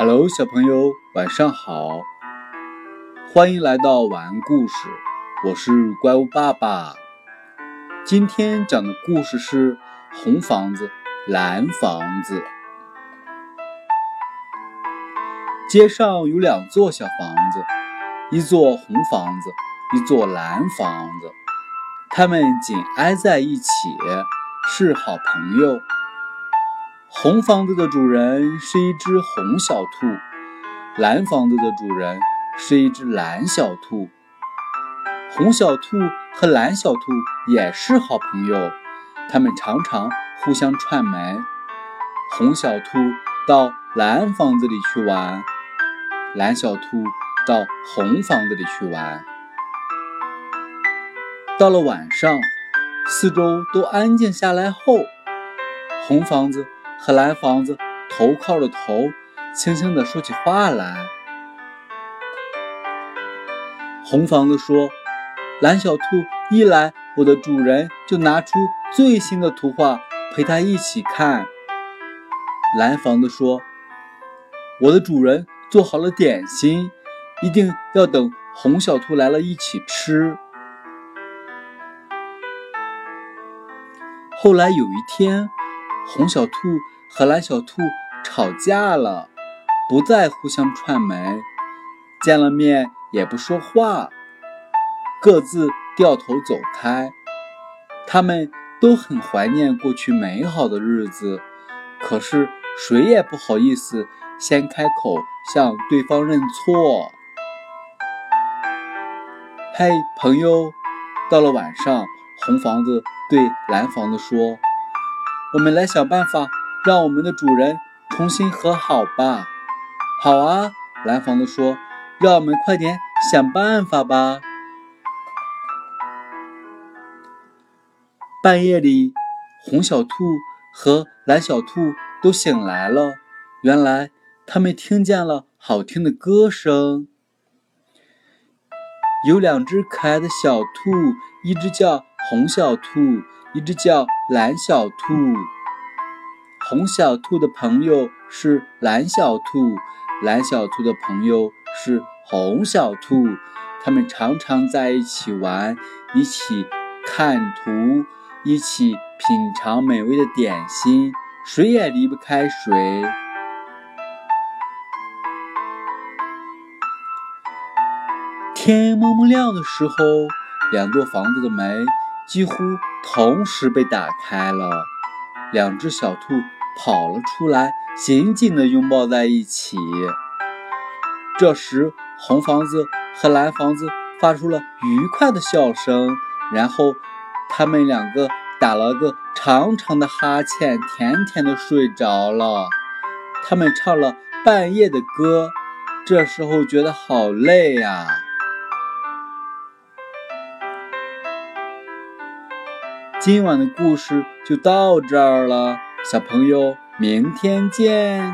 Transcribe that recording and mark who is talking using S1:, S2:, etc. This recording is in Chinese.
S1: Hello，小朋友，晚上好！欢迎来到晚安故事，我是怪物爸爸。今天讲的故事是红房子、蓝房子。街上有两座小房子，一座红房子，一座蓝房子，它们紧挨在一起，是好朋友。红房子的主人是一只红小兔，蓝房子的主人是一只蓝小兔。红小兔和蓝小兔也是好朋友，他们常常互相串门。红小兔到蓝房子里去玩，蓝小兔到红房子里去玩。到了晚上，四周都安静下来后，红房子。和蓝房子头靠着头，轻轻地说起话来。红房子说：“蓝小兔一来，我的主人就拿出最新的图画陪他一起看。”蓝房子说：“我的主人做好了点心，一定要等红小兔来了一起吃。”后来有一天。红小兔和蓝小兔吵架了，不再互相串门，见了面也不说话，各自掉头走开。他们都很怀念过去美好的日子，可是谁也不好意思先开口向对方认错。嘿，朋友，到了晚上，红房子对蓝房子说。我们来想办法，让我们的主人重新和好吧。好啊，蓝房子说：“让我们快点想办法吧。”半夜里，红小兔和蓝小兔都醒来了。原来，他们听见了好听的歌声。有两只可爱的小兔，一只叫红小兔。一只叫蓝小兔，红小兔的朋友是蓝小兔，蓝小兔的朋友是红小兔。他们常常在一起玩，一起看图，一起品尝美味的点心，谁也离不开谁。天蒙蒙亮的时候，两座房子的门。几乎同时被打开了，两只小兔跑了出来，紧紧地拥抱在一起。这时，红房子和蓝房子发出了愉快的笑声，然后他们两个打了个长长的哈欠，甜甜地睡着了。他们唱了半夜的歌，这时候觉得好累呀。今晚的故事就到这儿了，小朋友，明天见。